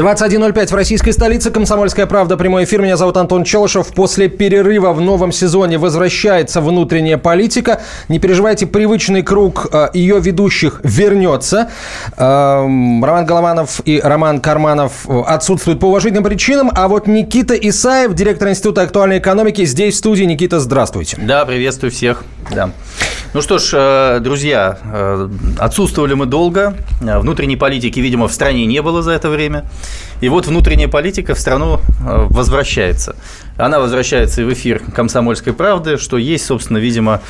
21.05 в российской столице. Комсомольская правда. Прямой эфир. Меня зовут Антон Челышев. После перерыва в новом сезоне возвращается внутренняя политика. Не переживайте, привычный круг э, ее ведущих вернется. Э, Роман Голованов и Роман Карманов э, отсутствуют по уважительным причинам. А вот Никита Исаев, директор Института актуальной экономики, здесь в студии. Никита, здравствуйте. Да, приветствую всех. Да. Ну что ж, э, друзья, отсутствовали мы долго. Внутренней политики, видимо, в стране не было за это время. И вот внутренняя политика в страну э, возвращается. Она возвращается и в эфир «Комсомольской правды», что есть, собственно, видимо,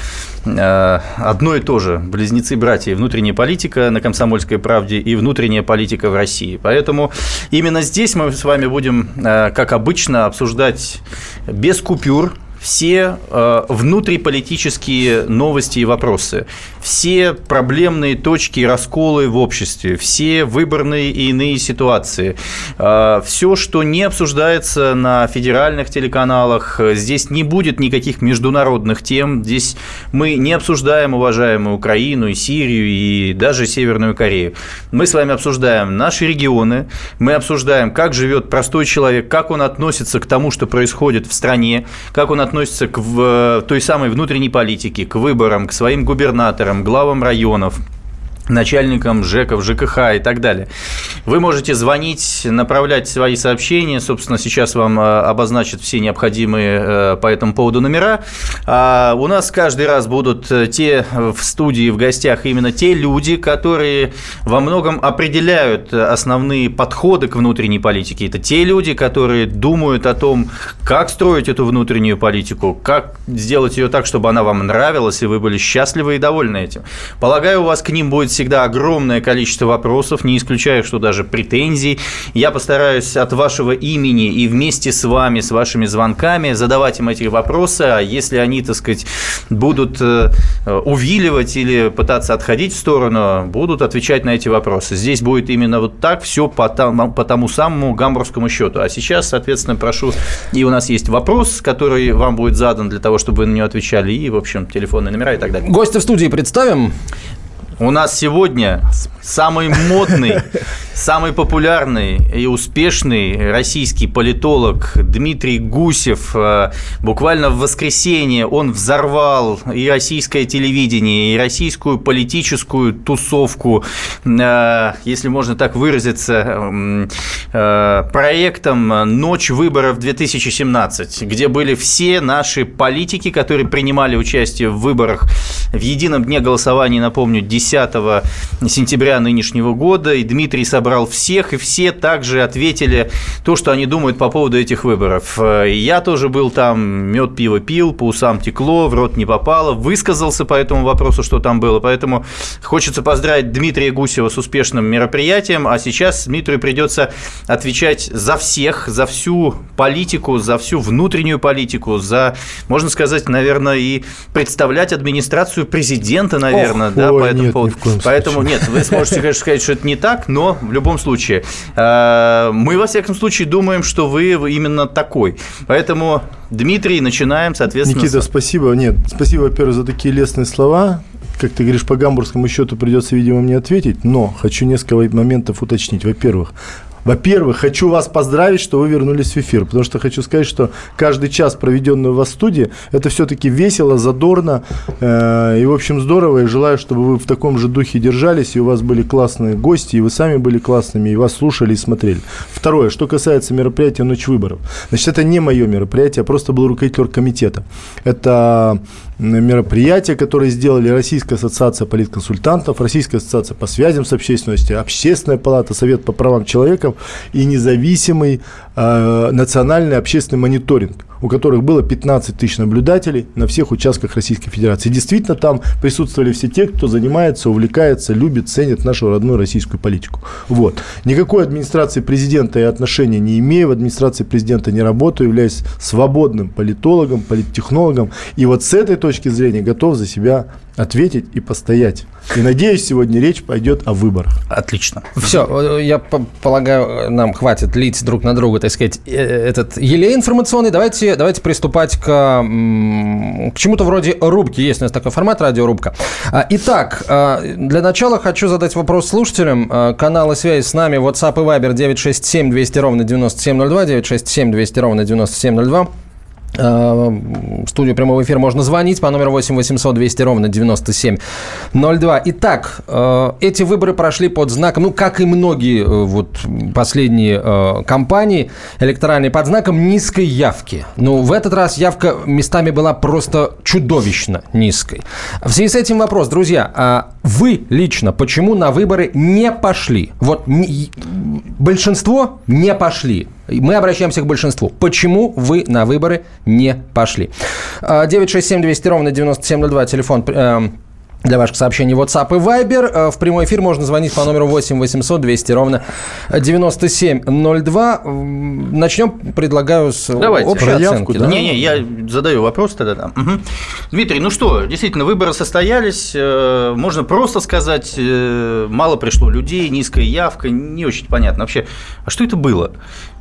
одно и то же. Близнецы-братья. Внутренняя политика на «Комсомольской правде» и внутренняя политика в России. Поэтому именно здесь мы с вами будем, как обычно, обсуждать без купюр все э, внутриполитические новости и вопросы, все проблемные точки и расколы в обществе, все выборные и иные ситуации, э, все, что не обсуждается на федеральных телеканалах, здесь не будет никаких международных тем, здесь мы не обсуждаем уважаемую Украину и Сирию и даже Северную Корею. Мы с вами обсуждаем наши регионы, мы обсуждаем, как живет простой человек, как он относится к тому, что происходит в стране, как он относится относится к в, той самой внутренней политике, к выборам, к своим губернаторам, главам районов, начальникам ЖЭКов, ЖКХ и так далее. Вы можете звонить, направлять свои сообщения. Собственно, сейчас вам э, обозначат все необходимые э, по этому поводу номера. А у нас каждый раз будут э, те в студии, в гостях именно те люди, которые во многом определяют основные подходы к внутренней политике. Это те люди, которые думают о том, как строить эту внутреннюю политику, как сделать ее так, чтобы она вам нравилась, и вы были счастливы и довольны этим. Полагаю, у вас к ним будет всегда огромное количество вопросов, не исключаю, что даже претензий. Я постараюсь от вашего имени и вместе с вами, с вашими звонками задавать им эти вопросы, а если они, так сказать, будут э, увиливать или пытаться отходить в сторону, будут отвечать на эти вопросы. Здесь будет именно вот так все по тому, по тому самому гамбургскому счету. А сейчас, соответственно, прошу, и у нас есть вопрос, который вам будет задан для того, чтобы вы на него отвечали, и, в общем, телефонные номера и так далее. Гостя в студии представим. У нас сегодня самый модный, самый популярный и успешный российский политолог Дмитрий Гусев. Э, буквально в воскресенье он взорвал и российское телевидение, и российскую политическую тусовку, э, если можно так выразиться, э, проектом «Ночь выборов 2017», где были все наши политики, которые принимали участие в выборах в едином дне голосования, напомню, 10 10 сентября нынешнего года, и Дмитрий собрал всех, и все также ответили то, что они думают по поводу этих выборов. И я тоже был там, мед, пиво пил, по усам текло, в рот не попало, высказался по этому вопросу, что там было, поэтому хочется поздравить Дмитрия Гусева с успешным мероприятием, а сейчас Дмитрию придется отвечать за всех, за всю политику, за всю внутреннюю политику, за, можно сказать, наверное, и представлять администрацию президента, наверное, Ох, да, ой, по этому нет, поводу. Ни Поэтому случае. нет, вы сможете, конечно, сказать, что это не так, но в любом случае э, мы во всяком случае думаем, что вы именно такой. Поэтому Дмитрий, начинаем, соответственно. Никита, спасибо. Нет, спасибо, во-первых, за такие лестные слова. Как ты говоришь, по гамбургскому счету придется, видимо, мне ответить, но хочу несколько моментов уточнить. Во-первых, во-первых, хочу вас поздравить, что вы вернулись в эфир, потому что хочу сказать, что каждый час, проведенный у вас в студии, это все-таки весело, задорно э, и, в общем, здорово. И желаю, чтобы вы в таком же духе держались, и у вас были классные гости, и вы сами были классными, и вас слушали и смотрели. Второе, что касается мероприятия «Ночь выборов». Значит, это не мое мероприятие, я просто был руководитель комитета. Это мероприятия, которые сделали Российская ассоциация политконсультантов, Российская ассоциация по связям с общественностью, Общественная палата, Совет по правам человека и независимый национальный общественный мониторинг у которых было 15 тысяч наблюдателей на всех участках Российской Федерации. действительно, там присутствовали все те, кто занимается, увлекается, любит, ценит нашу родную российскую политику. Вот. Никакой администрации президента я отношения не имею, в администрации президента не работаю, являюсь свободным политологом, политтехнологом. И вот с этой точки зрения готов за себя ответить и постоять. И надеюсь, сегодня речь пойдет о выборах. Отлично. Все, я полагаю, нам хватит лить друг на друга, так сказать, э, этот елей информационный. Давайте, давайте приступать к, к чему-то вроде рубки. Есть у нас такой формат радиорубка. А, итак, а, для начала хочу задать вопрос слушателям. А, каналы связи с нами WhatsApp и Viber 967 200 ровно 9702, 967 200 ровно 9702. Э, студию прямого эфира можно звонить по номеру 8 800 200 ровно 9702. Итак, э, эти выборы прошли под знаком, ну, как и многие э, вот последние кампании электоральные, под знаком низкой явки. Ну, в этот раз явка местами была просто чудовищно низкой. В связи с этим вопрос, друзья, а вы лично почему на выборы не пошли? Вот большинство не пошли. Мы обращаемся к большинству. Почему вы на выборы не пошли? 967 200 ровно 9702, телефон эм, для ваших сообщений WhatsApp и Viber. Э, в прямой эфир можно звонить по номеру 8 800 200 ровно 9702. Начнем, предлагаю, с Давайте. общей оценки. Да? Не-не, я задаю вопрос тогда. Да. Угу. Дмитрий, ну что, действительно, выборы состоялись. Э, можно просто сказать, э, мало пришло людей, низкая явка, не очень понятно. Вообще, а что это было?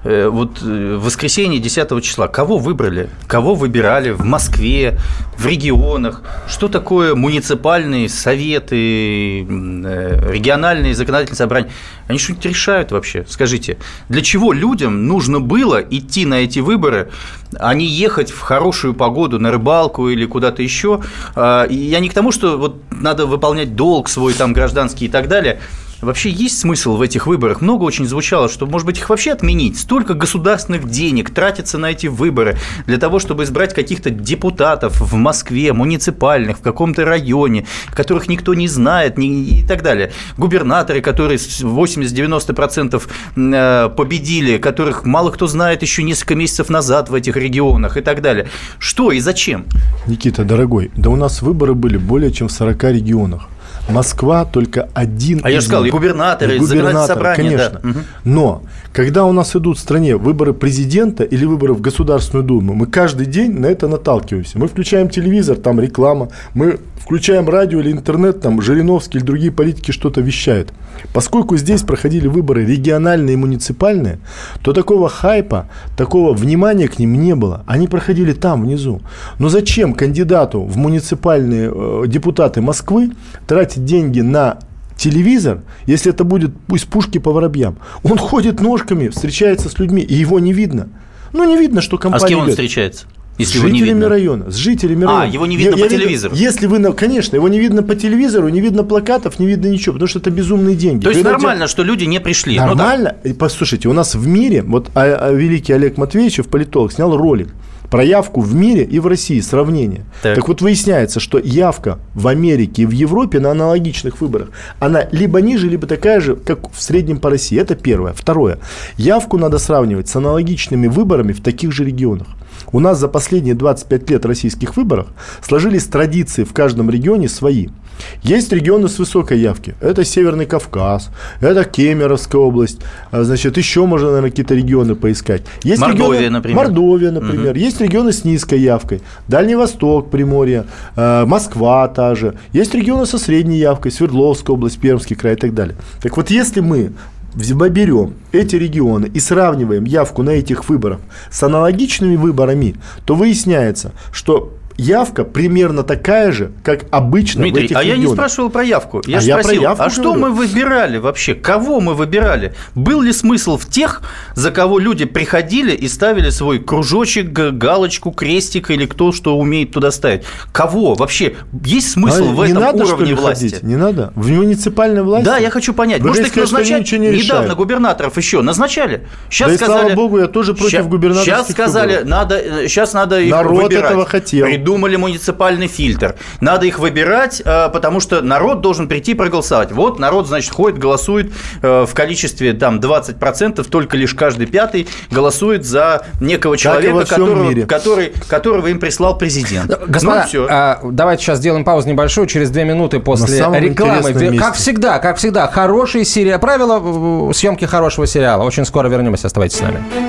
Э, вот э, в воскресенье 10 числа. Кого выбрали, кого выбирали в Москве, в регионах, что такое муниципальные советы, э, региональные законодательные собрания, они что-нибудь решают вообще, скажите, для чего людям нужно было идти на эти выборы, а не ехать в хорошую погоду на рыбалку или куда-то еще, а, я не к тому, что вот надо выполнять долг свой там гражданский и так далее, Вообще есть смысл в этих выборах? Много очень звучало, что, может быть, их вообще отменить. Столько государственных денег тратится на эти выборы для того, чтобы избрать каких-то депутатов в Москве, муниципальных, в каком-то районе, которых никто не знает и так далее. Губернаторы, которые 80-90% э, победили, которых мало кто знает еще несколько месяцев назад в этих регионах и так далее. Что и зачем? Никита, дорогой, да у нас выборы были более чем в 40 регионах. Москва только один. А я же сказал, губернаторы, губернатор, собрание, конечно. Да. Но когда у нас идут в стране выборы президента или выборы в Государственную Думу, мы каждый день на это наталкиваемся. Мы включаем телевизор, там реклама, мы включаем радио или интернет, там Жириновский или другие политики что-то вещают. Поскольку здесь проходили выборы региональные и муниципальные, то такого хайпа, такого внимания к ним не было. Они проходили там, внизу. Но зачем кандидату в муниципальные э, депутаты Москвы тратить деньги на телевизор, если это будет из пушки по воробьям? Он ходит ножками, встречается с людьми, и его не видно. Ну, не видно, что компания... А с кем он идет. встречается? Если с жителями видно. района, с жителями а, района. А, его не видно я, по я телевизору. Видно, если вы, конечно, его не видно по телевизору, не видно плакатов, не видно ничего, потому что это безумные деньги. То есть Когда нормально, что люди не пришли. Нормально. Ну, да. Послушайте, у нас в мире, вот а, а, великий Олег Матвеевич, политолог, снял ролик про явку в мире и в России, сравнение. Так. так вот выясняется, что явка в Америке и в Европе на аналогичных выборах, она либо ниже, либо такая же, как в среднем по России. Это первое. Второе. Явку надо сравнивать с аналогичными выборами в таких же регионах. У нас за последние 25 лет российских выборов сложились традиции в каждом регионе свои. Есть регионы с высокой явки. Это Северный Кавказ, это Кемеровская область. А, значит, еще можно, наверное, какие-то регионы поискать. Есть Мордовия, регионы, например. Мордовия, например. Угу. Есть регионы с низкой явкой. Дальний Восток, Приморье, а, Москва та же. Есть регионы со средней явкой, Свердловская область, Пермский край и так далее. Так вот, если мы берем эти регионы и сравниваем явку на этих выборах. С аналогичными выборами, то выясняется, что явка примерно такая же, как обычно Дмитрий, в этих а регионах. я не спрашивал про явку. Я а спросил, я про явку а что мы выбирали вообще? Кого мы выбирали? Был ли смысл в тех, за кого люди приходили и ставили свой кружочек, галочку, крестик или кто что умеет туда ставить? Кого вообще? Есть смысл а в этом надо, уровне власти? Ходить? Не надо? В муниципальной власти? Да, я хочу понять. Вы Может, их назначать? Не Недавно губернаторов еще назначали. Сейчас да сказали, слава богу, я тоже против сейчас, губернаторских Сейчас сказали, выборов. надо, сейчас надо их Народ выбирать. этого хотел придумали муниципальный фильтр. Надо их выбирать, э, потому что народ должен прийти проголосовать. Вот народ, значит, ходит, голосует э, в количестве там 20%, только лишь каждый пятый голосует за некого человека, которого, который, которого им прислал президент. Господа, ну, все. А, давайте сейчас сделаем паузу небольшую, через две минуты после рекламы. Как всегда, как всегда, хорошие серии, правила съемки хорошего сериала. Очень скоро вернемся, оставайтесь с нами.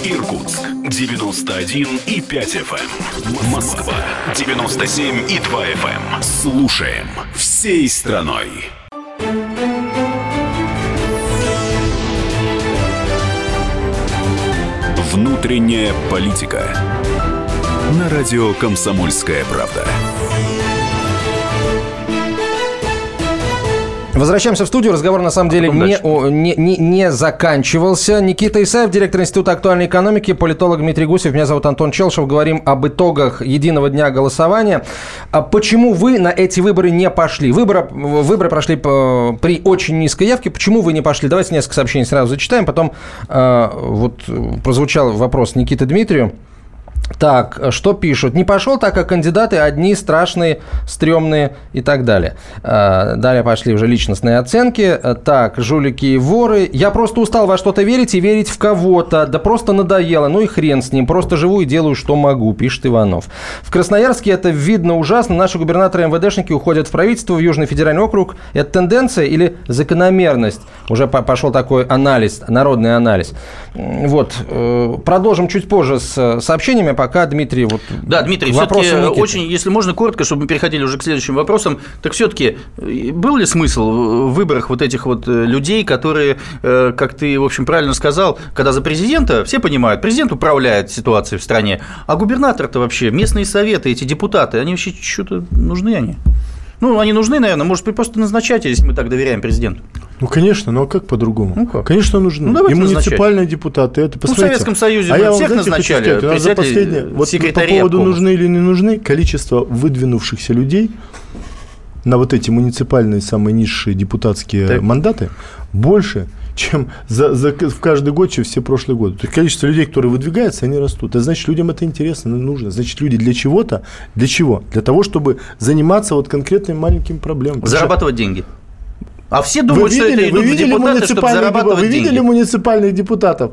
Эм. Иркутск 91 и 5 FM. Эм. Москва 97 и 2 FM. Слушаем всей страной. Внутренняя политика. На радио «Комсомольская правда». Возвращаемся в студию. Разговор на самом деле не, о, не, не, не заканчивался. Никита Исаев, директор Института актуальной экономики, политолог Дмитрий Гусев. Меня зовут Антон Челшев. Говорим об итогах единого дня голосования. А почему вы на эти выборы не пошли? Выборы, выборы прошли при очень низкой явке. Почему вы не пошли? Давайте несколько сообщений сразу зачитаем. Потом э, вот прозвучал вопрос Никиты Дмитрию. Так, что пишут? Не пошел, так как кандидаты одни страшные, стрёмные и так далее. А, далее пошли уже личностные оценки. Так, жулики и воры. Я просто устал во что-то верить и верить в кого-то. Да просто надоело. Ну и хрен с ним. Просто живу и делаю, что могу, пишет Иванов. В Красноярске это видно ужасно. Наши губернаторы МВДшники уходят в правительство, в Южный федеральный округ. Это тенденция или закономерность? Уже пошел такой анализ, народный анализ. Вот. Э, продолжим чуть позже с сообщениями пока, Дмитрий, вот Да, Дмитрий, все-таки очень, если можно коротко, чтобы мы переходили уже к следующим вопросам, так все-таки э, был ли смысл в выборах вот этих вот э, людей, которые, э, как ты, в общем, правильно сказал, когда за президента, все понимают, президент управляет ситуацией в стране, а губернатор-то вообще, местные советы, эти депутаты, они вообще что-то нужны они? Ну, они нужны, наверное, может быть, просто назначать, если мы так доверяем президенту. Ну, конечно, но ну, а как по-другому? Ну, как? Конечно, нужны. Ну, и муниципальные назначать. депутаты. Это, посмотрите. ну, в Советском Союзе а я всех знаете, назначали. У нас за последнее, вот по поводу нужны или не нужны, количество выдвинувшихся людей на вот эти муниципальные самые низшие депутатские так. мандаты больше, чем за, за, в каждый год, чем все прошлые годы. То есть количество людей, которые выдвигаются, они растут. Это значит, людям это интересно, нужно. Значит, люди для чего-то, для чего? Для того, чтобы заниматься вот конкретными маленькими проблемами. Зарабатывать деньги. А все думают, вы видели, что это вы видели депутаты, чтобы зарабатывать Вы видели деньги. муниципальных депутатов?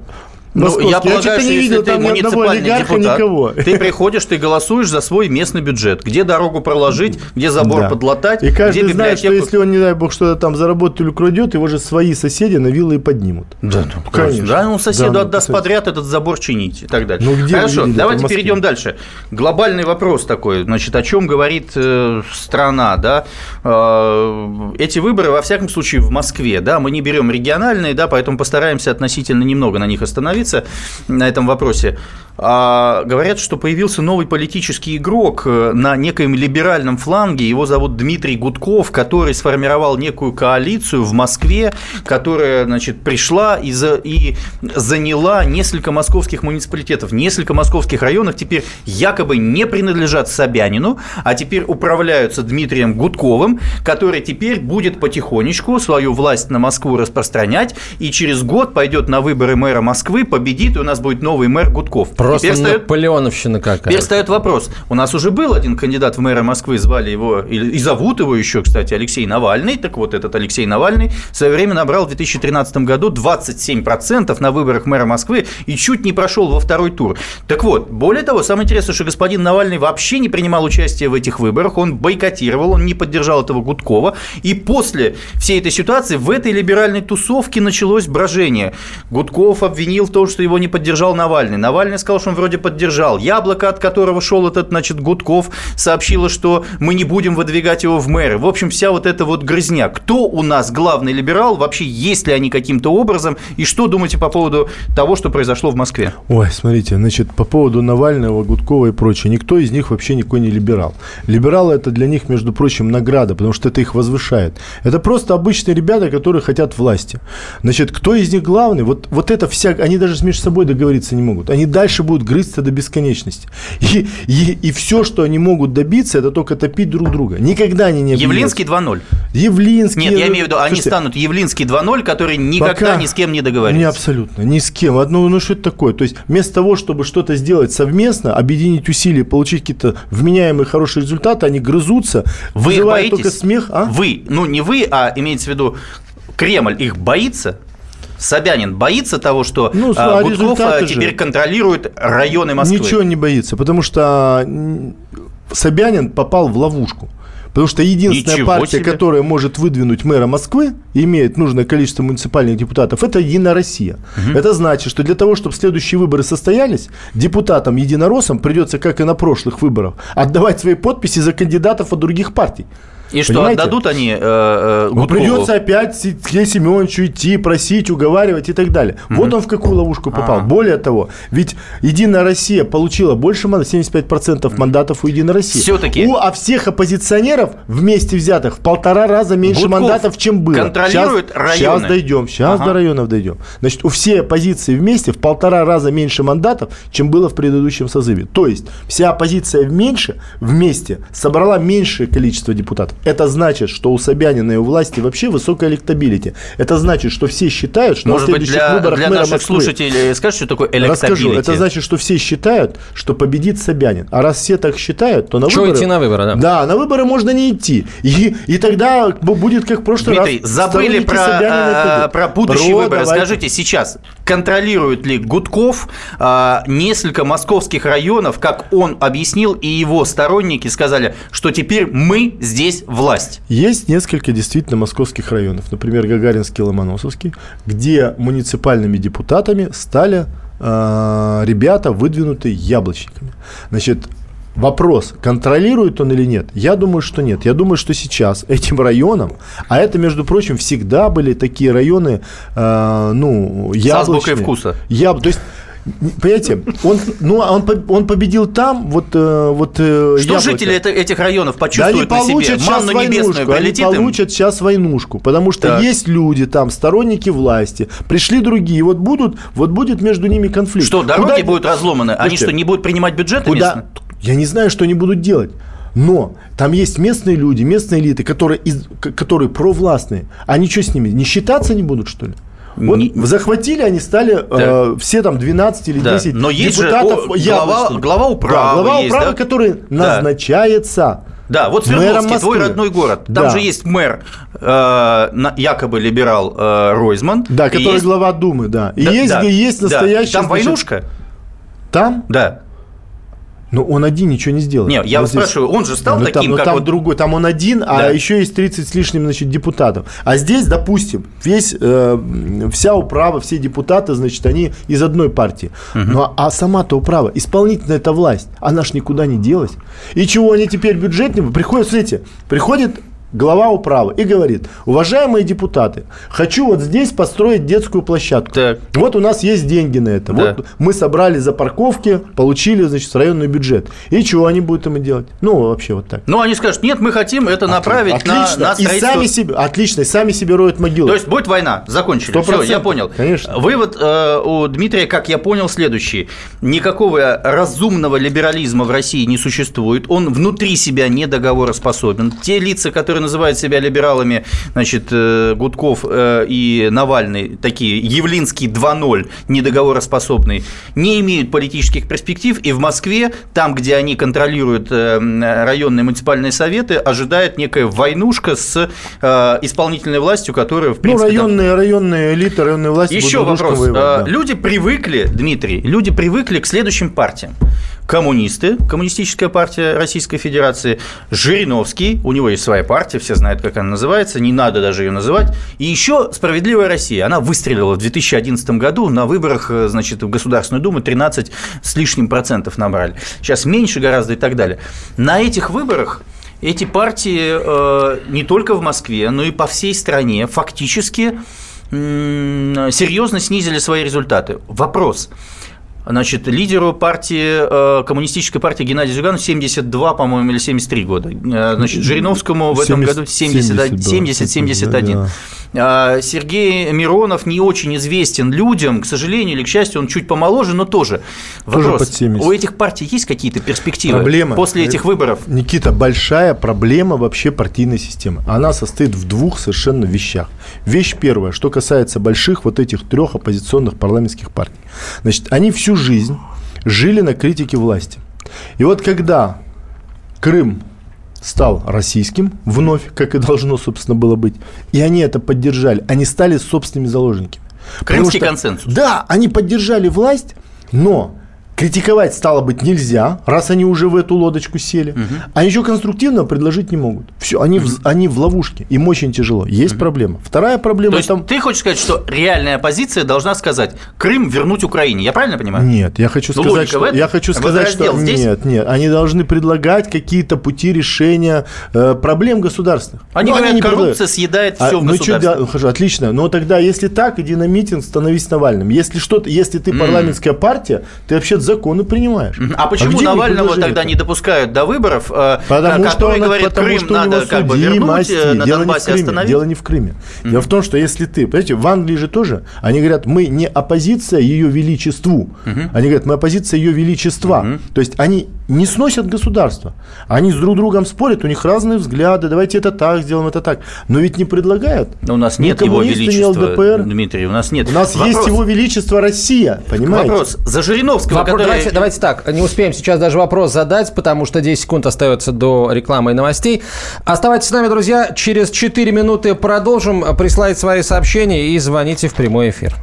Ну, я полагаю, я что не видел там ни одного олигарха, депутат, никого. Ты приходишь, ты голосуешь за свой местный бюджет. Где дорогу проложить, где забор да. подлатать, И каждый где знает, что если он, не дай бог, что-то там заработает или украдет, его же свои соседи на виллы поднимут. Да, ну, конечно. Да, ну соседу да, ну, отдаст ну, подряд этот забор чинить и так далее. Ну, где Хорошо, давайте перейдем дальше. Глобальный вопрос такой, значит, о чем говорит э, страна, да? Э, эти выборы, во всяком случае, в Москве, да, мы не берем региональные, да, поэтому постараемся относительно немного на них остановиться остановиться на этом вопросе. А, говорят, что появился новый политический игрок э, на некоем либеральном фланге. Его зовут Дмитрий Гудков, который сформировал некую коалицию в Москве, которая значит, пришла и, за, и заняла несколько московских муниципалитетов. Несколько московских районов теперь якобы не принадлежат Собянину, а теперь управляются Дмитрием Гудковым, который теперь будет потихонечку свою власть на Москву распространять и через год пойдет на выборы мэра Москвы, победит, и у нас будет новый мэр Гудков. Просто теперь Наполеоновщина какая. Теперь встает вопрос. У нас уже был один кандидат в мэра Москвы, звали его, и зовут его еще, кстати, Алексей Навальный. Так вот, этот Алексей Навальный в свое время набрал в 2013 году 27% на выборах мэра Москвы и чуть не прошел во второй тур. Так вот, более того, самое интересное, что господин Навальный вообще не принимал участие в этих выборах, он бойкотировал, он не поддержал этого Гудкова. И после всей этой ситуации в этой либеральной тусовке началось брожение. Гудков обвинил в том, что его не поддержал Навальный. Навальный сказал, что он вроде поддержал. Яблоко, от которого шел этот, значит, Гудков, сообщило, что мы не будем выдвигать его в мэры. В общем, вся вот эта вот грызня. Кто у нас главный либерал? Вообще, есть ли они каким-то образом? И что думаете по поводу того, что произошло в Москве? Ой, смотрите, значит, по поводу Навального, Гудкова и прочее. Никто из них вообще никакой не либерал. Либералы – это для них, между прочим, награда, потому что это их возвышает. Это просто обычные ребята, которые хотят власти. Значит, кто из них главный? Вот, вот это вся... Они даже между собой договориться не могут. Они дальше будут грызться до бесконечности. И, и, и все, что они могут добиться, это только топить друг друга. Никогда они не Явлинский 2.0. Явлинский. Нет, я имею в виду, они Слушайте, станут Явлинский 2.0, который никогда пока ни с кем не договорится. Не абсолютно, ни с кем. Одно, ну что это такое? То есть вместо того, чтобы что-то сделать совместно, объединить усилия, получить какие-то вменяемые хорошие результаты, они грызутся, вы боитесь? только смех. А? Вы, ну не вы, а имеется в виду Кремль их боится? Собянин боится того, что ну, а, Гудков а, теперь же. контролирует районы Москвы? Ничего не боится, потому что Собянин попал в ловушку. Потому что единственная Ничего партия, себе. которая может выдвинуть мэра Москвы, имеет нужное количество муниципальных депутатов, это Единая Россия. Угу. Это значит, что для того, чтобы следующие выборы состоялись, депутатам единороссам придется, как и на прошлых выборах, отдавать свои подписи за кандидатов от других партий. И что, Понимаете? отдадут они э, э, ну, Придется опять Сергею Семеновичу идти, просить, уговаривать и так далее. Угу. Вот он в какую ловушку попал. А-а-а. Более того, ведь Единая Россия получила больше, 75% мандатов у Единой России. Все-таки. У а всех оппозиционеров вместе взятых в полтора раза меньше Гудков мандатов, чем было. контролирует сейчас, районы. Сейчас дойдем, сейчас ага. до районов дойдем. Значит, у всей оппозиции вместе в полтора раза меньше мандатов, чем было в предыдущем созыве. То есть, вся оппозиция меньше, вместе собрала меньшее количество депутатов. Это значит, что у Собянина и у власти вообще высокая электабилити. Это значит, что все считают, что Может на следующих быть, для, выборах для мэра наших Москвы... слушателей скажешь, что такое электабилити? Расскажу. Это значит, что все считают, что победит Собянин. А раз все так считают, то на Чего выборы... идти на выборы, да? Да, на выборы можно не идти. И, и тогда будет как в прошлый Дмитрий, раз. забыли про, а, про будущие про, выборы. Давайте. Скажите, сейчас контролирует ли Гудков а, несколько московских районов, как он объяснил, и его сторонники сказали, что теперь мы здесь власть? Есть несколько действительно московских районов, например, Гагаринский, Ломоносовский, где муниципальными депутатами стали э, ребята, выдвинутые яблочниками. Значит, Вопрос, контролирует он или нет? Я думаю, что нет. Я думаю, что сейчас этим районам, а это, между прочим, всегда были такие районы, э, ну, яблочные. С вкуса. Яб... То есть Понимаете, он, ну, он, он победил там, вот, э, вот э, Что яблоко. жители это, этих районов почувствуют да они на себе? Манну небесную Они получат им? сейчас войнушку, потому что так. есть люди там, сторонники власти, пришли другие, вот будут, вот будет между ними конфликт. Что, дороги Куда... будут разломаны? Слушайте, они что, не будут принимать бюджеты Куда... Я не знаю, что они будут делать. Но там есть местные люди, местные элиты, которые, из, которые провластные. Они что с ними, не считаться не будут, что ли? Вот не... захватили, они стали да. э, все там 12 или 10 да. Но есть депутатов же глава, глава управы. Да, глава есть, управы, да? который назначается. Да, вот Свердловский, твой родной город. Там да. же есть мэр, э, якобы либерал э, Ройзман. Да, который есть... глава Думы, да. И да, есть, да, есть настоящий... Да. Там значит, войнушка? Там? Да. Но он один ничего не сделал. Нет, я вот здесь... спрашиваю, он же стал ну, таким, там, как там вот... другой, там он один, а да. а еще есть 30 с лишним, значит, депутатов. А здесь, допустим, весь, э, вся управа, все депутаты, значит, они из одной партии. Угу. Ну, а, сама-то управа, исполнительная эта власть, она ж никуда не делась. И чего они теперь бюджетные? Приходят, смотрите, приходит глава управы, и говорит, уважаемые депутаты, хочу вот здесь построить детскую площадку. Так. Вот у нас есть деньги на это. Да. Вот мы собрали за парковки, получили, значит, районный бюджет. И чего они будут ему делать? Ну, вообще вот так. Ну, они скажут, нет, мы хотим это направить отлично. на, на строительство. И сами себе, отлично, и сами себе роют могилу. То есть будет война, закончили. 100%. Все, я понял. Конечно. Вывод э, у Дмитрия, как я понял, следующий. Никакого разумного либерализма в России не существует. Он внутри себя не договороспособен. Те лица, которые называют себя либералами, значит, э, Гудков э, и Навальный, такие Явлинский 2.0, недоговороспособный, не имеют политических перспектив, и в Москве, там, где они контролируют э, районные муниципальные советы, ожидает некая войнушка с исполнительной властью, которая, в ну, принципе... Ну, районные, там... районные элиты, районные власти Еще вопрос. Воевать, да. Люди привыкли, Дмитрий, люди привыкли к следующим партиям коммунисты, коммунистическая партия Российской Федерации, Жириновский, у него есть своя партия, все знают, как она называется, не надо даже ее называть, и еще «Справедливая Россия», она выстрелила в 2011 году на выборах, э, значит, в Государственную Думу 13 с лишним процентов набрали, сейчас меньше гораздо и так далее. На этих выборах эти партии э, не только в Москве, но и по всей стране фактически серьезно снизили свои результаты. Вопрос – Значит, лидеру партии, э, коммунистической партии Геннадию Зюгану 72, по-моему, или 73 года. Э, значит, Жириновскому в этом 70, году 70-71. А, Сергей Миронов не очень известен людям, к сожалению или к счастью, он чуть помоложе, но тоже. Вопрос, тоже у этих партий есть какие-то перспективы проблема, после этих выборов? Никита, большая проблема вообще партийной системы. Она состоит в двух совершенно вещах. Вещь первая, что касается больших вот этих трех оппозиционных парламентских партий. Значит, они всю жизнь жили на критике власти. И вот когда Крым стал российским вновь, как и должно, собственно, было быть, и они это поддержали, они стали собственными заложниками. Крымский что, консенсус. Да, они поддержали власть, но Критиковать стало быть нельзя, раз они уже в эту лодочку сели. Угу. А ничего конструктивного предложить не могут. Все, они, угу. в, они в ловушке, им очень тяжело. Есть угу. проблема. Вторая проблема. То есть там... ты хочешь сказать, что реальная оппозиция должна сказать Крым вернуть Украине? Я правильно понимаю? Нет, я хочу ну, сказать, что я хочу сказать, что здесь? нет, нет, они должны предлагать какие-то пути решения э, проблем государственных. Они ну, говорят, они не коррупция предлагают. съедает все а, в ну, государстве. Ну, хорошо, отлично. Но тогда, если так, иди на митинг, становись Навальным. Если что-то, если ты парламентская партия, ты вообще законы принимаешь. А почему а Навального тогда не допускают до выборов, э, потому что он, говорит, потому Крым что надо как бы вернуть, э, на дело Донбассе не в Крыме, остановить? Дело не в Крыме. Mm-hmm. Дело в том, что если ты, понимаете, в Англии же тоже, они говорят, мы не оппозиция ее величеству, mm-hmm. они говорят, мы оппозиция ее величества. Mm-hmm. То есть они не сносят государство. Они с друг другом спорят, у них разные взгляды, давайте это так сделаем, это так. Но ведь не предлагают. Но у нас нет его величества, ЛДПР. Дмитрий, у нас нет. У нас Вопрос. есть его величество Россия, понимаете? Вопрос. За Жириновского, Вопрос, который... давайте, давайте так, не успеем сейчас даже вопрос задать, потому что 10 секунд остается до рекламы и новостей. Оставайтесь с нами, друзья, через 4 минуты продолжим. Присылайте свои сообщения и звоните в прямой эфир.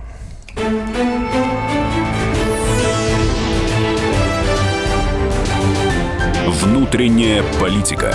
Внутренняя политика.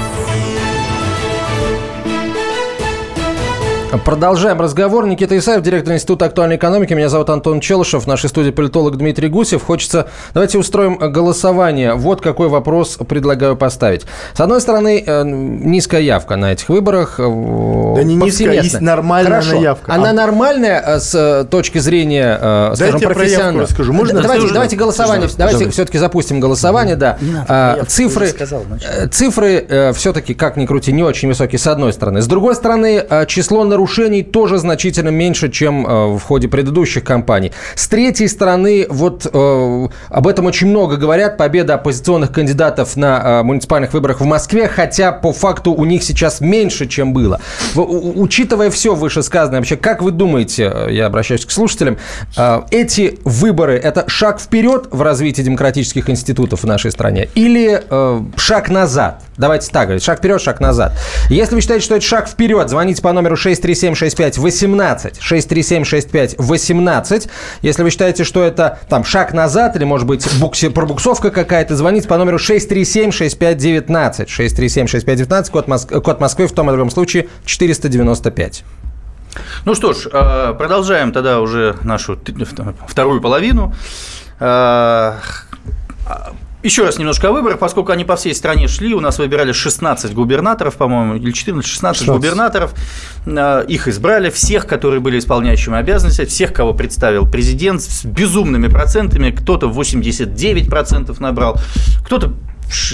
Продолжаем разговор. Никита Исаев, директор Института актуальной экономики. Меня зовут Антон Челышев. В нашей студии политолог Дмитрий Гусев. Хочется... Давайте устроим голосование. Вот какой вопрос предлагаю поставить. С одной стороны, э, низкая явка на этих выборах. Э, да не низкая, есть нормальная Хорошо. явка. Она а... нормальная э, с точки зрения, скажем, профессиональной? расскажу. Можно давайте, давайте голосование. Давайте Давай. все-таки запустим голосование. Да. А, цифры, сказал, цифры все-таки, как ни крути, не очень высокие, с одной стороны. С другой стороны, число нарушений нарушений тоже значительно меньше, чем э, в ходе предыдущих кампаний. С третьей стороны, вот э, об этом очень много говорят, победа оппозиционных кандидатов на э, муниципальных выборах в Москве, хотя по факту у них сейчас меньше, чем было. Учитывая все вышесказанное, вообще, как вы думаете, я обращаюсь к слушателям, эти выборы – это шаг вперед в развитии демократических институтов в нашей стране или шаг назад? Давайте так говорить, шаг вперед, шаг назад. Если вы считаете, что это шаг вперед, звоните по номеру 6376518, 6376518. Если вы считаете, что это там шаг назад или, может быть, букси, пробуксовка какая-то, звоните по номеру 6376519, 6376519, код, Моск... код Москвы в том и другом случае 495. Ну что ж, э, продолжаем тогда уже нашу вторую половину. Еще раз немножко о выборах, поскольку они по всей стране шли, у нас выбирали 16 губернаторов, по-моему, или 14, 16 16. губернаторов, э, их избрали, всех, которые были исполняющими обязанности, всех, кого представил президент, с безумными процентами, кто-то 89% набрал, кто-то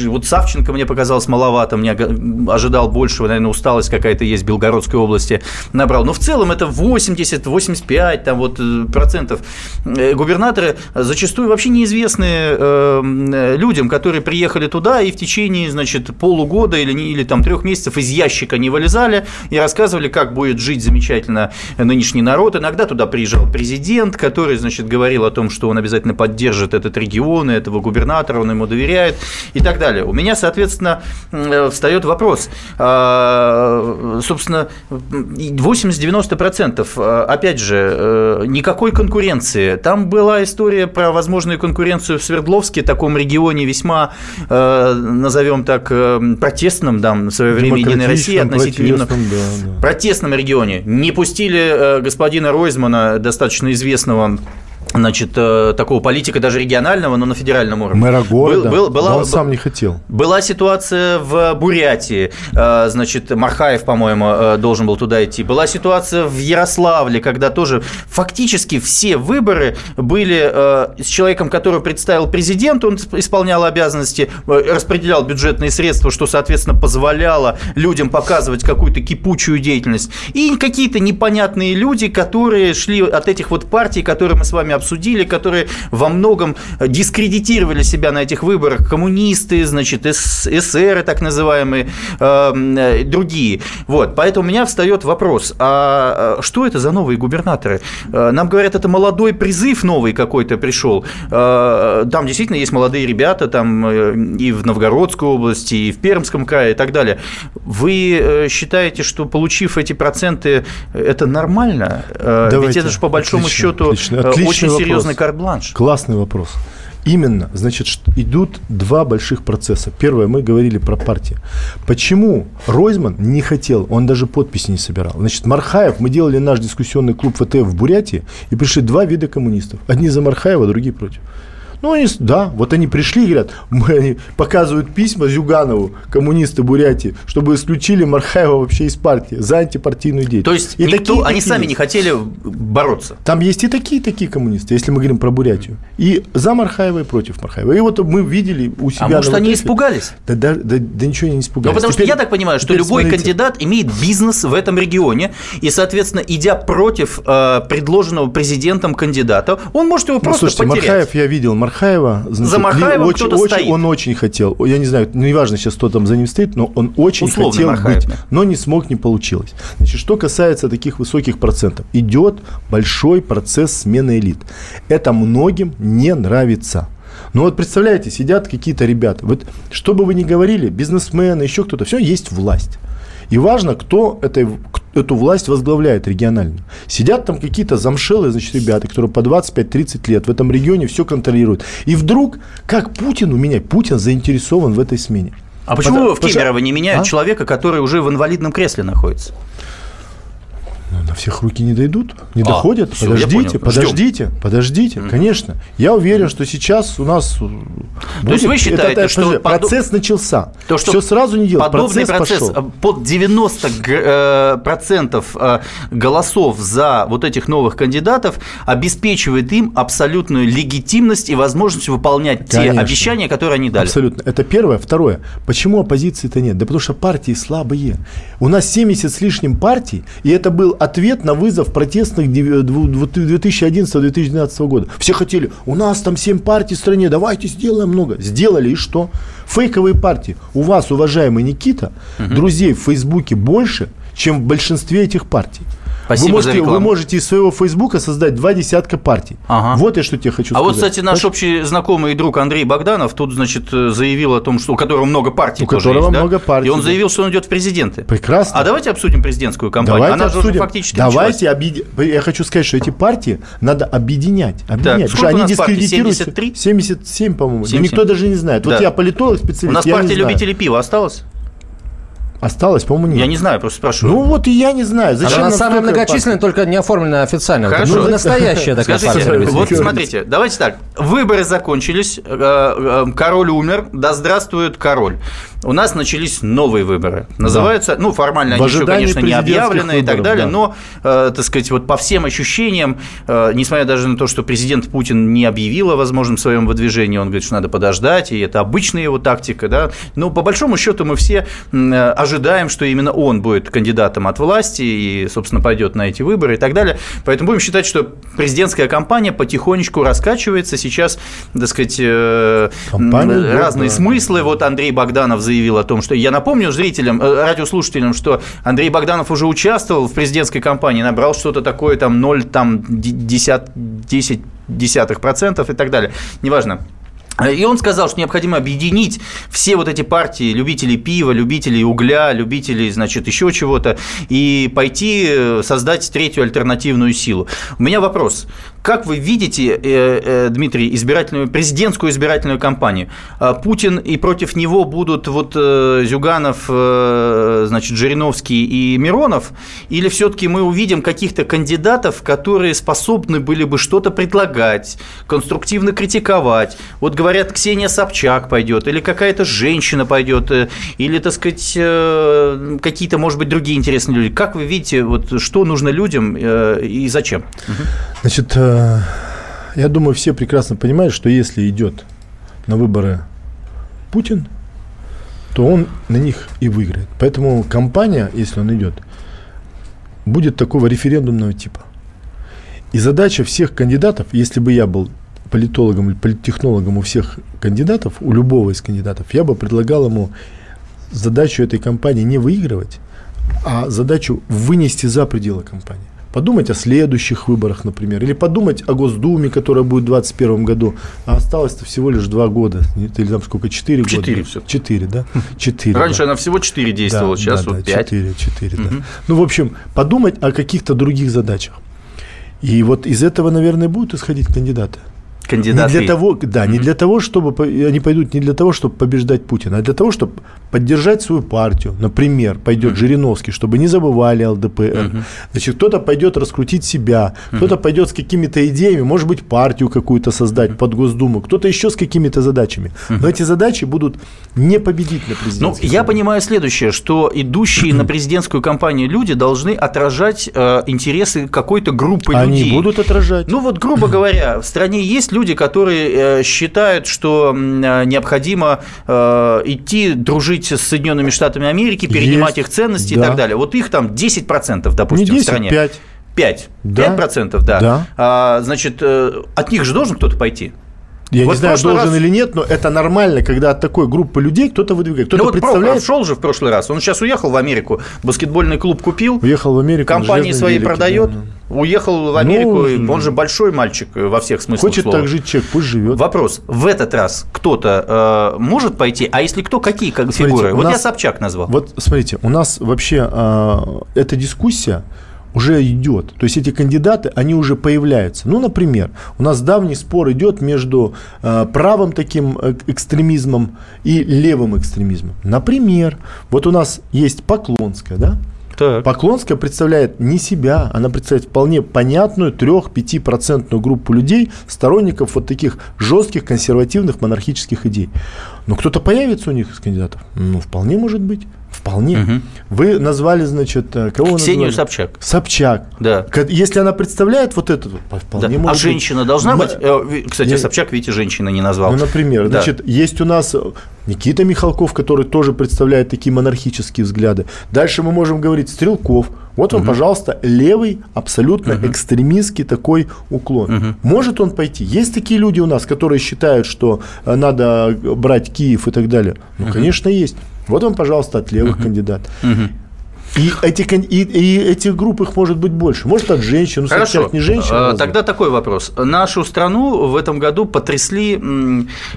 вот Савченко мне показалось маловато, мне ожидал большего, наверное, усталость какая-то есть в Белгородской области набрал. Но в целом это 80-85 там вот, э, процентов. Э, губернаторы зачастую вообще неизвестны э, людям, которые приехали туда и в течение, значит, полугода или, или там трех месяцев из ящика не вылезали и рассказывали, как будет жить замечательно нынешний народ. Иногда туда приезжал президент, который, значит, говорил о том, что он обязательно поддержит этот регион, этого губернатора, он ему доверяет и так далее. У меня, соответственно, встает вопрос. А, собственно, 80-90%, э, опять же, э, никакой конкуренции. Там была история про возможную конкуренцию в Свердловске, таком регионе весьма, э, назовем так, протестном, да, в свое время Единой России, относительно да, да. протестном регионе. Не пустили господина Ройзмана, достаточно известного значит, э, такого политика даже регионального, но на федеральном уровне. Мэра города, был, был, была, но он сам не хотел. Была ситуация в Бурятии, э, значит, Мархаев, по-моему, э, должен был туда идти. Была ситуация в Ярославле, когда тоже фактически все выборы были с человеком, который представил президент, он исполнял обязанности, распределял бюджетные средства, что, соответственно, позволяло людям показывать какую-то кипучую деятельность. И какие-то непонятные люди, которые шли от этих вот партий, которые мы с вами обсудили, которые во многом дискредитировали себя на этих выборах. Коммунисты, значит, эсеры так называемые, эм, э, другие. Вот, поэтому у меня встает вопрос, а, а что это за новые губернаторы? Э, нам говорят, это молодой призыв новый какой-то пришел. Э, там действительно есть молодые ребята, там э, и в Новгородской области, и в Пермском крае и так далее. Вы считаете, что получив эти проценты, это нормально? Давайте. Ведь это же по большому отлично, счету отлично. Отлично очень вопрос. серьезный карт-бланш. Классный вопрос. Именно, значит, идут два больших процесса. Первое, мы говорили про партию. Почему Ройзман не хотел, он даже подписи не собирал. Значит, Мархаев, мы делали наш дискуссионный клуб ФТФ в Бурятии, и пришли два вида коммунистов. Одни за Мархаева, другие против. Ну, они, да, вот они пришли и говорят, мы, они показывают письма Зюганову, коммунисты Бурятии, чтобы исключили Мархаева вообще из партии за антипартийную деятельность. То есть и никто, такие, они такие сами есть. не хотели бороться? Там есть и такие, такие коммунисты, если мы говорим про Бурятию. И за Мархаева, и против Мархаева. И вот мы видели у себя... А может, они испугались? Да, да, да, да ничего не испугались. Ну, потому теперь, что я так понимаю, что любой смотрите. кандидат имеет бизнес в этом регионе, и, соответственно, идя против э, предложенного президентом кандидата, он может его ну, просто слушайте, потерять. Мархаев я видел, Мархаева Значит, за Мархаевым очень, очень, стоит. Он очень хотел, я не знаю, ну, неважно сейчас, кто там за ним стоит, но он очень Условно хотел Мархаев, быть, но не смог, не получилось. Значит, что касается таких высоких процентов, идет большой процесс смены элит. Это многим не нравится. Ну вот представляете, сидят какие-то ребята. Вот что бы вы ни говорили, бизнесмены, еще кто-то, все есть власть. И важно, кто этой, эту власть возглавляет регионально. Сидят там какие-то замшелые, значит, ребята, которые по 25-30 лет в этом регионе все контролируют. И вдруг, как Путин у меня, Путин заинтересован в этой смене. А почему Потому, в Кемерово не меняют а? человека, который уже в инвалидном кресле находится? На всех руки не дойдут, не а, доходят. Все, подождите, подождите, Ждем. подождите, mm. конечно. Я уверен, что сейчас у нас будет, То есть вы считаете, это, что процесс начался. То, что все сразу не делать. Подобный процесс, процесс пошел. под 90 э, процентов э, голосов за вот этих новых кандидатов обеспечивает им абсолютную легитимность и возможность выполнять конечно. те обещания, которые они дали. Абсолютно. Это первое. Второе. Почему оппозиции-то нет? Да потому что партии слабые. У нас 70 с лишним партий, и это был ответ на вызов протестных 2011-2012 года. Все хотели, у нас там 7 партий в стране, давайте сделаем много. Сделали и что? Фейковые партии. У вас, уважаемый Никита, угу. друзей в Фейсбуке больше, чем в большинстве этих партий. Спасибо вы можете, вы можете из своего Фейсбука создать два десятка партий. Ага. Вот я что тебе хочу а сказать. А вот, кстати, наш Хочешь? общий знакомый и друг Андрей Богданов тут, значит, заявил о том, что у которого много партий. У которого есть, много да? партий. И он заявил, что он идет в президенты. Прекрасно. А давайте обсудим президентскую кампанию. Давайте Она обсудим. же фактически Давайте объединять. Я хочу сказать, что эти партии надо объединять. объединять так, что они дискредитируют. 73? 77, по-моему. Никто даже не знает. Да. Вот я политолог, специалист. У нас партия любителей пива осталась? Осталось, по-моему, нет. Я не знаю, просто спрашиваю. Ну вот и я не знаю. Зачем Она самая многочисленная, только не оформленная официально. Хорошо. Ну, настоящая такая Скажите, партия. Вот смотрите, давайте так. Выборы закончились, э, э, король умер, да здравствует король. У нас начались новые выборы. Называются, да. ну, формально они еще, конечно, не объявлены и так далее, да. но, э, так сказать, вот по всем ощущениям, э, несмотря даже на то, что президент Путин не объявил о возможном своем выдвижении, он говорит, что надо подождать, и это обычная его тактика, да, но по большому счету мы все э, ожидаем, что именно он будет кандидатом от власти и, собственно, пойдет на эти выборы и так далее. Поэтому будем считать, что президентская кампания потихонечку раскачивается. Сейчас, так сказать, э, Компания, разные да. смыслы. Вот Андрей Богданов заявил о том, что я напомню зрителям, э, радиослушателям, что Андрей Богданов уже участвовал в президентской кампании, набрал что-то такое там 0, там 10, 10 десятых процентов и так далее. Неважно. И он сказал, что необходимо объединить все вот эти партии любителей пива, любителей угля, любителей, значит, еще чего-то, и пойти э, создать третью альтернативную силу. У меня вопрос. Как вы видите, э, э, Дмитрий, избирательную, президентскую избирательную кампанию? А Путин и против него будут вот Зюганов, значит, Жириновский и Миронов? Или все-таки мы увидим каких-то кандидатов, которые способны были бы что-то предлагать, конструктивно критиковать? Вот говорят, Ксения Собчак пойдет, или какая-то женщина пойдет, э, или, так сказать, э, какие-то, может быть, другие интересные люди. Как вы видите, вот, что нужно людям э, и зачем? Значит, я думаю, все прекрасно понимают, что если идет на выборы Путин, то он на них и выиграет. Поэтому кампания, если он идет, будет такого референдумного типа. И задача всех кандидатов, если бы я был политологом или политтехнологом у всех кандидатов, у любого из кандидатов, я бы предлагал ему задачу этой кампании не выигрывать, а задачу вынести за пределы кампании. Подумать о следующих выборах, например, или подумать о Госдуме, которая будет в 2021 году, а осталось-то всего лишь два года, или там сколько, четыре года? Четыре все. Четыре, да? Четыре. Раньше да. она всего четыре действовала, да, сейчас да, вот пять. Четыре, четыре, да. Ну, в общем, подумать о каких-то других задачах. И вот из этого, наверное, будут исходить кандидаты кандидаты. Не для того, да, mm-hmm. не для того, чтобы они пойдут не для того, чтобы побеждать Путина, а для того, чтобы поддержать свою партию. Например, пойдет mm-hmm. Жириновский, чтобы не забывали ЛДПР. Mm-hmm. Значит, кто-то пойдет раскрутить себя, mm-hmm. кто-то пойдет с какими-то идеями, может быть, партию какую-то создать mm-hmm. под Госдуму, кто-то еще с какими-то задачами. Mm-hmm. Но эти задачи будут не победить на президентских. Ну, я понимаю следующее, что идущие на президентскую кампанию люди должны отражать э, интересы какой-то группы они людей. Они будут отражать. Ну вот, грубо говоря, в стране есть люди, которые э, считают, что э, необходимо э, идти дружить с Соединенными Штатами Америки, перенимать Есть, их ценности да. и так далее. Вот их там 10%, допустим, Не 10, в стране. 5. 5. Да. 5%, да. да. А, значит, от них же должен кто-то пойти. Я вот не знаю, должен раз... или нет, но это нормально, когда от такой группы людей кто-то выдвигает. Кто-то ну, вот представляет... шел же в прошлый раз. Он сейчас уехал в Америку, баскетбольный клуб купил. Уехал в Америку. Компании свои велике, продает. Да, да. Уехал в Америку. Ну, он же большой мальчик во всех смыслах Хочет слова. так жить человек, пусть живет. Вопрос. В этот раз кто-то э, может пойти, а если кто, какие как смотрите, фигуры? Вот нас, я Собчак назвал. Вот смотрите, у нас вообще э, эта дискуссия уже идет. То есть эти кандидаты, они уже появляются. Ну, например, у нас давний спор идет между э, правым таким э, экстремизмом и левым экстремизмом. Например, вот у нас есть Поклонская, да? Так. Поклонская представляет не себя, она представляет вполне понятную 3-5% группу людей, сторонников вот таких жестких консервативных монархических идей. Но кто-то появится у них из кандидатов? Ну, вполне может быть. Вполне. Угу. Вы назвали, значит, э, кого вы Ксению назвали? Собчак. Собчак. Да. Если она представляет вот это, вполне да. может А женщина быть. должна быть? Э, кстати, Я... Собчак, видите, женщина не назвал. Ну, например, да. значит, есть у нас Никита Михалков, который тоже представляет такие монархические взгляды. Дальше мы можем говорить Стрелков. Вот он, угу. пожалуйста, левый, абсолютно угу. экстремистский такой уклон. Угу. Может он пойти? Есть такие люди у нас, которые считают, что э, надо брать Киев и так далее. Ну, угу. конечно, есть. Вот вам, пожалуйста, от левых uh-huh. кандидат. Uh-huh. И, эти, и, и этих групп их может быть больше. Может, от женщин, Хорошо. не женщин. А, тогда такой вопрос. Нашу страну в этом году потрясли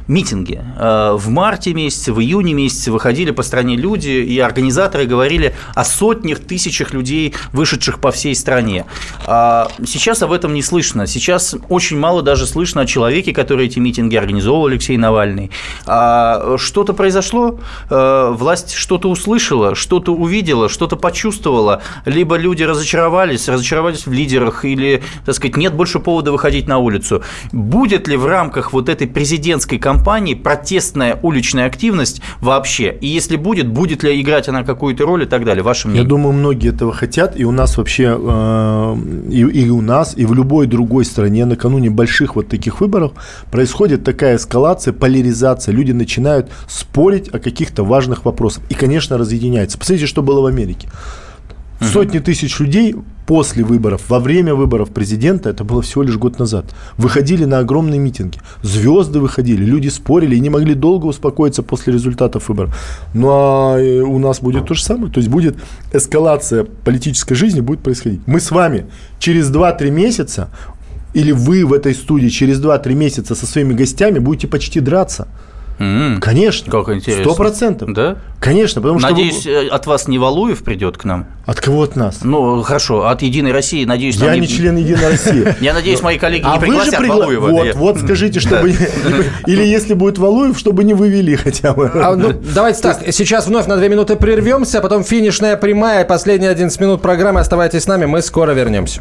митинги. А, в марте месяце, в июне месяце выходили по стране люди, и организаторы говорили о сотнях, тысячах людей, вышедших по всей стране. А, сейчас об этом не слышно. Сейчас очень мало даже слышно о человеке, который эти митинги организовал, Алексей Навальный. Что-то произошло, власть что-то услышала, что-то увидела, что-то почувствовала почувствовала, либо люди разочаровались, разочаровались в лидерах, или, так сказать, нет больше повода выходить на улицу. Будет ли в рамках вот этой президентской кампании протестная уличная активность вообще? И если будет, будет ли играть она какую-то роль и так далее? Ваше мнение? Я думаю, многие этого хотят, и у нас вообще, э, и, и у нас, и в любой другой стране накануне больших вот таких выборов происходит такая эскалация, поляризация. Люди начинают спорить о каких-то важных вопросах. И, конечно, разъединяются. Посмотрите, что было в Америке. Сотни тысяч людей после выборов, во время выборов президента, это было всего лишь год назад, выходили на огромные митинги. Звезды выходили, люди спорили и не могли долго успокоиться после результатов выборов. Ну а э, у нас будет то же самое. То есть будет эскалация политической жизни будет происходить. Мы с вами через 2-3 месяца, или вы в этой студии через 2-3 месяца со своими гостями будете почти драться. М, Конечно. Как интересно. Сто процентов. Да? Конечно, потому Надеюсь, что... э, от вас не Валуев придет к нам? От кого от нас? Ну, хорошо, от Единой России, надеюсь, Я не член Единой России. Я надеюсь, мои коллеги А не вы же пригласят пригла- Валуева. Вот, вот скажите, чтобы... Или если будет Валуев, чтобы не вывели хотя бы. А, ну, давайте так, сейчас вновь на две минуты прервемся, а потом финишная прямая, последние 11 минут программы. Оставайтесь с нами, мы скоро вернемся.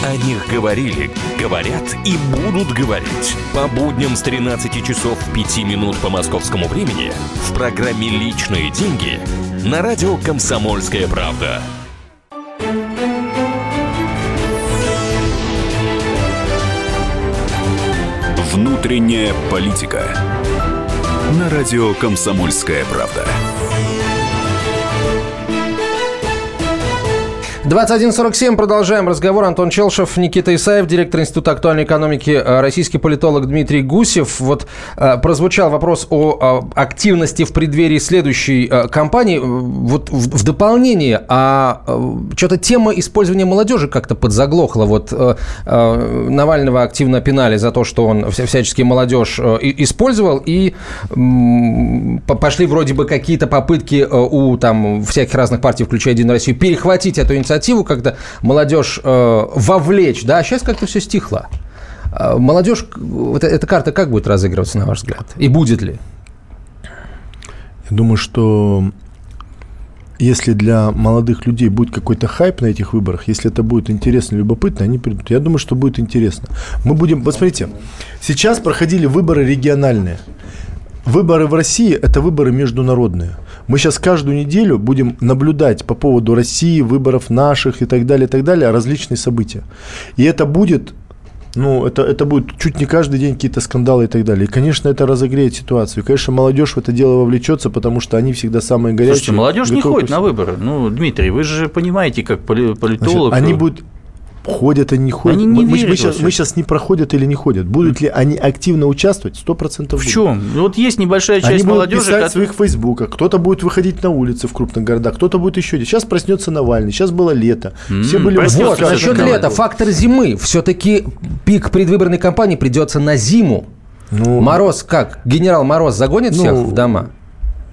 О них говорили, говорят и будут говорить. По будням с 13 часов 5 минут по московскому времени в программе «Личные деньги» на радио «Комсомольская правда». Внутренняя политика. На радио «Комсомольская правда». 21.47, продолжаем разговор. Антон Челшев, Никита Исаев, директор Института актуальной экономики, э, российский политолог Дмитрий Гусев. Вот э, прозвучал вопрос о активности в преддверии следующей э, кампании. Вот в, дополнение, а что-то тема использования молодежи как-то подзаглохла. Вот Навального активно пинали за то, что он вся, всячески молодежь использовал, и пошли вроде бы какие-то попытки у там всяких разных партий, включая Единую Россию, перехватить эту инициативу, когда молодежь э, вовлечь, да, а сейчас как-то все стихло. Э, Молодежь, вот эта карта как будет разыгрываться, на ваш взгляд? И будет ли? Я думаю, что если для молодых людей будет какой-то хайп на этих выборах, если это будет интересно, любопытно, они придут. Я думаю, что будет интересно. Мы будем... Вот смотрите, сейчас проходили выборы региональные. Выборы в России – это выборы международные. Мы сейчас каждую неделю будем наблюдать по поводу России, выборов наших и так далее, и так далее, различные события. И это будет ну, это, это будет чуть не каждый день какие-то скандалы и так далее. И, конечно, это разогреет ситуацию. И, конечно, молодежь в это дело вовлечется, потому что они всегда самые горячие. Слушайте, молодежь не ходит на выборы. Ну, Дмитрий, вы же понимаете, как поли- Значит, политолог. они будут ходят, они не ходят. Они не мы, мы верят во сейчас, мы сейчас не проходят или не ходят. Будут ли они активно участвовать? Сто процентов В чем? Ну, Вот есть небольшая часть Они будут молодежи, писать в которая- своих фейсбуках, кто-то будет выходить на улицы в крупных городах, кто-то будет еще. Сейчас проснется Навальный, сейчас было лето. Все М, были Вот, насчет лета. Фактор зимы. Все-таки пик предвыборной кампании придется на зиму. Ну, Мороз как? Генерал Мороз загонит всех Ну, в дома?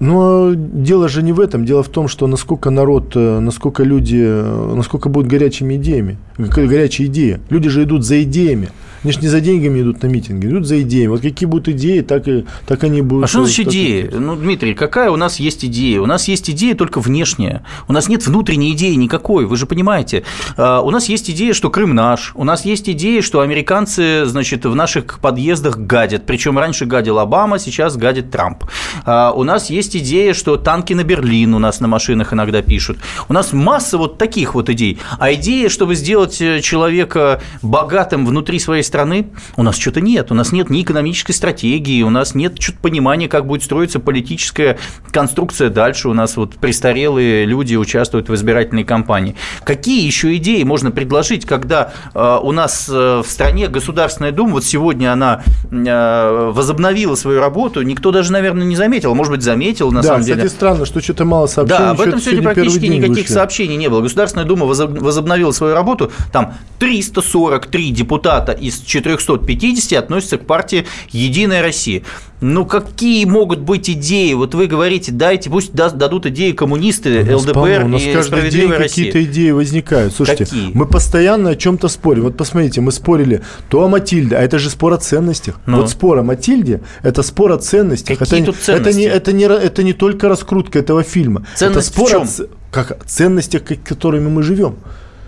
Но дело же не в этом. Дело в том, что насколько народ, э, насколько люди, э, насколько будут горячими идеями, г- горячие идеи. Люди же идут за идеями. Они же не за деньгами идут на митинги, идут за идеями. Вот какие будут идеи, так, и, так они будут. А что значит идеи? Ну, Дмитрий, какая у нас есть идея? У нас есть идея только внешняя. У нас нет внутренней идеи никакой, вы же понимаете. А, У нас есть идея, что Крым наш. У нас есть идея, что американцы, значит, в наших подъездах гадят. Причем раньше гадил Обама, сейчас гадит Трамп. А, У нас есть идея, что танки на Берлин у нас на машинах иногда пишут. У нас масса вот таких вот идей. А идея, чтобы сделать э, человека богатым внутри своей страны у нас что-то нет. У нас нет ни экономической стратегии, у нас нет что-то понимания, как будет строиться политическая конструкция дальше. У нас вот престарелые люди участвуют в избирательной кампании. Какие еще идеи можно предложить, когда э, у нас э, в стране Государственная Дума, вот сегодня она э, возобновила свою работу, никто даже, наверное, не заметил, может быть, заметил на да, самом кстати, деле. странно, что что-то мало сообщений. Да, об этом сегодня практически никаких вышли. сообщений не было. Государственная Дума возоб- возобновила свою работу. Там 343 депутата из 450 относятся к партии «Единая Россия». Ну, какие могут быть идеи? Вот вы говорите, дайте, пусть да- дадут идеи коммунисты, У нас полно, ЛДПР у нас и каждый день какие-то идеи возникают. Слушайте, Какие? мы постоянно о чем-то спорим. Вот посмотрите, мы спорили то о Матильде, а это же спор о ценностях. Ну. Вот спор о Матильде – это спор о ценностях. Какие это, тут это ценности? не, это, не, это не только раскрутка этого фильма. Ценность это спор в чём? о как, ценностях, которыми мы живем.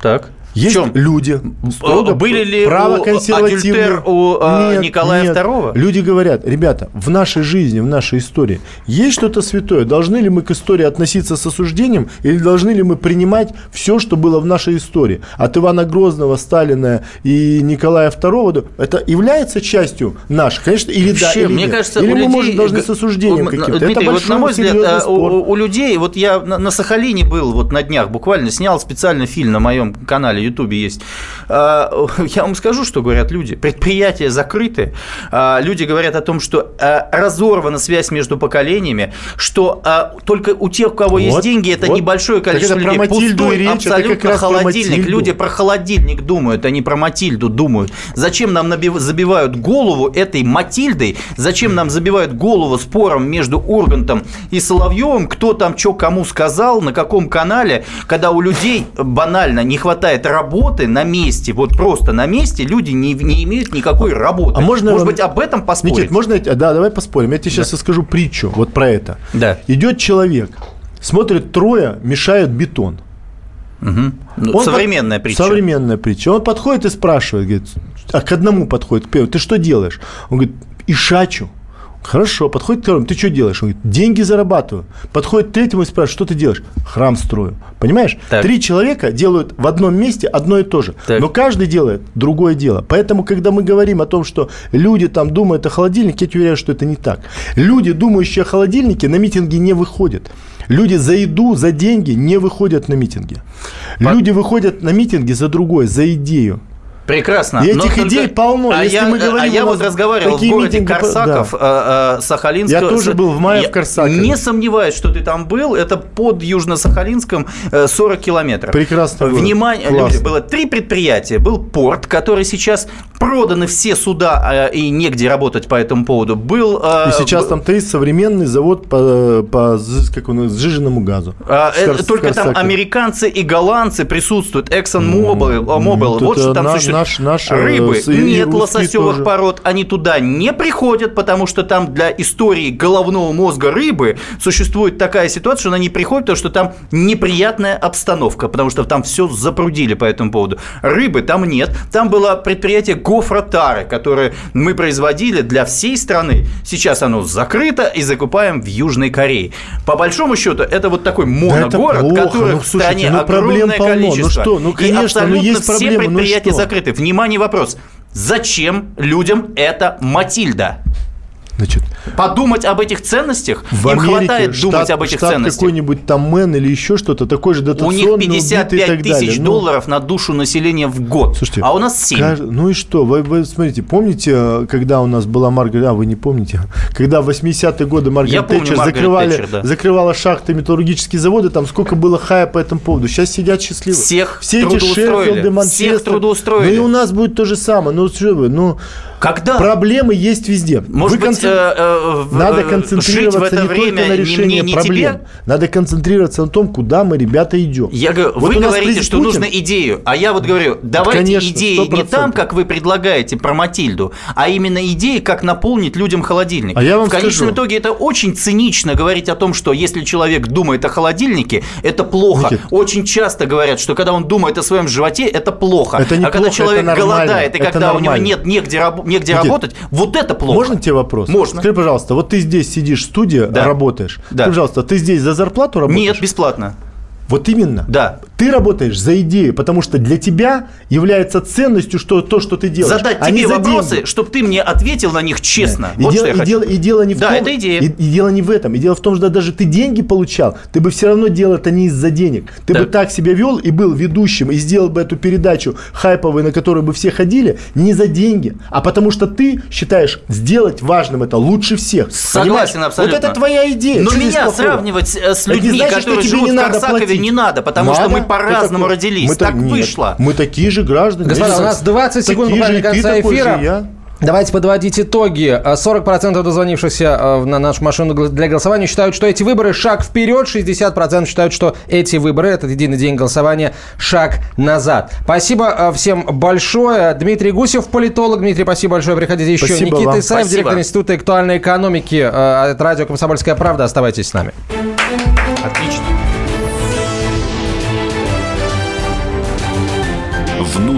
Так. Есть В чём? люди, строго Были ли у правоконсервативные. адюльтер у, а, Нет, Николая нет. II? Люди говорят, ребята, в нашей жизни, в нашей истории есть что-то святое. Должны ли мы к истории относиться с осуждением или должны ли мы принимать все, что было в нашей истории? От Ивана Грозного, Сталина и Николая II это является частью нашей, конечно, или да, Вообще, или мне нет. кажется, или у мы, людей... может, должны с осуждением каким-то. Дмитрий, это вот на мой взгляд, а, спор. у, у людей, вот я на, на Сахалине был вот на днях, буквально снял специальный фильм на моем канале Ютубе есть. А, Я вам скажу, что говорят люди. Предприятия закрыты. А, Люди говорят о том, что а, разорвана связь между поколениями, что только у тех, у кого есть Вот, деньги, это вот. небольшое Так количество это про людей. Пустой речь, это абсолютно как раз про холодильник. Матильду. Люди про холодильник думают, они про Матильду думают. Зачем нам забивают голову этой Матильдой? Зачем нам забивают голову спором между Ургантом и Соловьевым? Кто там что кому сказал, на каком канале? Когда у людей банально не хватает работы на месте, вот просто на месте, люди не, не имеют никакой работы. А можно Может быть, об этом поспорить? Никит, можно Да, давай поспорим. Я тебе сейчас расскажу притчу вот про это. Да. Идет человек, смотрит, трое мешают бетон. Ну, Он современная под- притча. Современная притча. Он подходит и спрашивает, говорит, а к одному подходит, к первому, ты что делаешь? Он говорит, ишачу. Хорошо, подходит к второму, ты что делаешь? Он говорит, деньги зарабатываю. Подходит к третьему и спрашивает, что ты делаешь? Храм строю. Понимаешь? Так. Три человека делают в одном месте одно и то же. Так. Но каждый делает другое дело. Поэтому, когда мы говорим о том, что люди там думают о холодильнике, я тебе уверяю, что это не так. Люди, думающие о холодильнике, на митинги не выходят. Люди за еду, за деньги не выходят на митинги. Люди выходят на митинги за другое, за идею. Прекрасно. И Но этих только- идей полно. А Если я, мы говорим, а я вот разговаривал в городе митинги, Корсаков, да. э, э, Сахалинского. Я тоже был в мае Я в Корсакове. Не сомневаюсь, что ты там был. Это под Южно-Сахалинском э, 40 километров. Прекрасный город. Внимание, люди, было три предприятия. Был порт, который сейчас проданы все суда э, и негде работать по этому поводу. Был... э, И сейчас там есть современный завод по, по как он, сжиженному газу. а, В э, Кор- только там Корсаке. американцы и голландцы присутствуют. ExxonMobil, э, Mobil, это вот что там существует. Наш- наш, э, Рыбы и нет лососевых тоже. пород, они туда не приходят, потому что там для истории головного мозга рыбы существует такая ситуация, что она не приходит, потому что там неприятная обстановка, потому что там все запрудили по этому поводу. Рыбы там нет. Там было предприятие Гофротары, которое мы производили для всей страны. Сейчас оно закрыто и закупаем в Южной Корее. По большому счету, это вот такой моногород, плохо. которых Ну, в стране ну, огромное. Ну количество. что, ну, И конечно, ну, абсолютно есть все проблемы, ну предприятия что? закрыты. Внимание, вопрос. Зачем людям эта Матильда? Значит, Подумать об этих ценностях? в Им Америке хватает штат, думать об этих штат ценностях. какой-нибудь там Мэн или еще что-то, такой же У дотационный, них убитый и 55 так тысяч. Ну, долларов на душу населения в год. Слушайте, а у нас 7. Кажд- Ну и что? Вы, вы смотрите, помните, э, когда у нас была Маргарет... А, вы не помните? Когда в 80-е годы Я Маргарет помню Тэтчер Маргарет закрывали, Тэтчер, да. закрывала шахты, металлургические заводы, там сколько было хая по этому поводу. Сейчас сидят счастливы. Всех Все эти. Шеффилды, Всех Манчестеры. трудоустроили. Ну и у нас будет то же самое. Ну что вы, ну... Когда? Проблемы есть везде. Может Вы быть, концен- э, э, Надо э, концентрироваться в это не время только на не решении мне, не проблем. тебе? Надо концентрироваться на том, куда мы, ребята, идем. Я говорю, Вот вы говорите, что Путин- нужно идею, а я вот говорю, давайте Конечно, идеи не 100%. там, как вы предлагаете про Матильду, а именно идеи, как наполнить людям холодильник. А я вам В конечном скажу. итоге это очень цинично говорить о том, что если человек думает о холодильнике, это плохо. Никит. Очень часто говорят, что когда он думает о своем животе, это плохо. Это не а когда плохо, человек это нормально. голодает, и Это когда у него нормально. нет негде, раб- негде Никит, работать, вот это плохо. Можно тебе вопрос? Можно. Скажи, пожалуйста, вот ты здесь сидишь в студии, Да. работаешь. Да. Скажи, пожалуйста, ты здесь за зарплату работаешь? Нет, бесплатно. Вот именно. Да. Ты работаешь за идею, потому что для тебя является ценностью что, то, что ты делаешь. Задать а тебе за вопросы, чтобы ты мне ответил на них честно. И, вот дело, что и, и не в Да, том, это идея. И, и дело не в этом. И дело в том, что даже ты деньги получал, ты бы все равно делал это не из-за денег. Ты Да. бы так себя вел и был ведущим, и сделал бы эту передачу хайповой, на которую бы все ходили, не за деньги, а потому что ты считаешь сделать важным это лучше всех. Согласен Понимаешь? абсолютно. Вот это твоя идея. Но Что меня плохого? сравнивать с Это людьми, значит, что которые живут не в надо Корсакове, платить. не надо, потому что Надо. мы Ты по-разному родились. мы так нет, вышло. Мы такие же граждане. Господа, у нас 20 секунд Такие буквально же, и ты конца такой же, эфира. Давайте подводить итоги. А 40% дозвонившихся э, на нашу машину для голосования считают, что эти выборы шаг вперед, 60% считают, что эти выборы, этот единый день голосования, шаг назад. Спасибо э, всем большое. Дмитрий Гусев, политолог. Дмитрий, спасибо большое. Приходите еще. Спасибо Никита вам. Исаев, Спасибо. директор Института актуальной экономики э, от радио «Комсомольская правда». Оставайтесь с нами.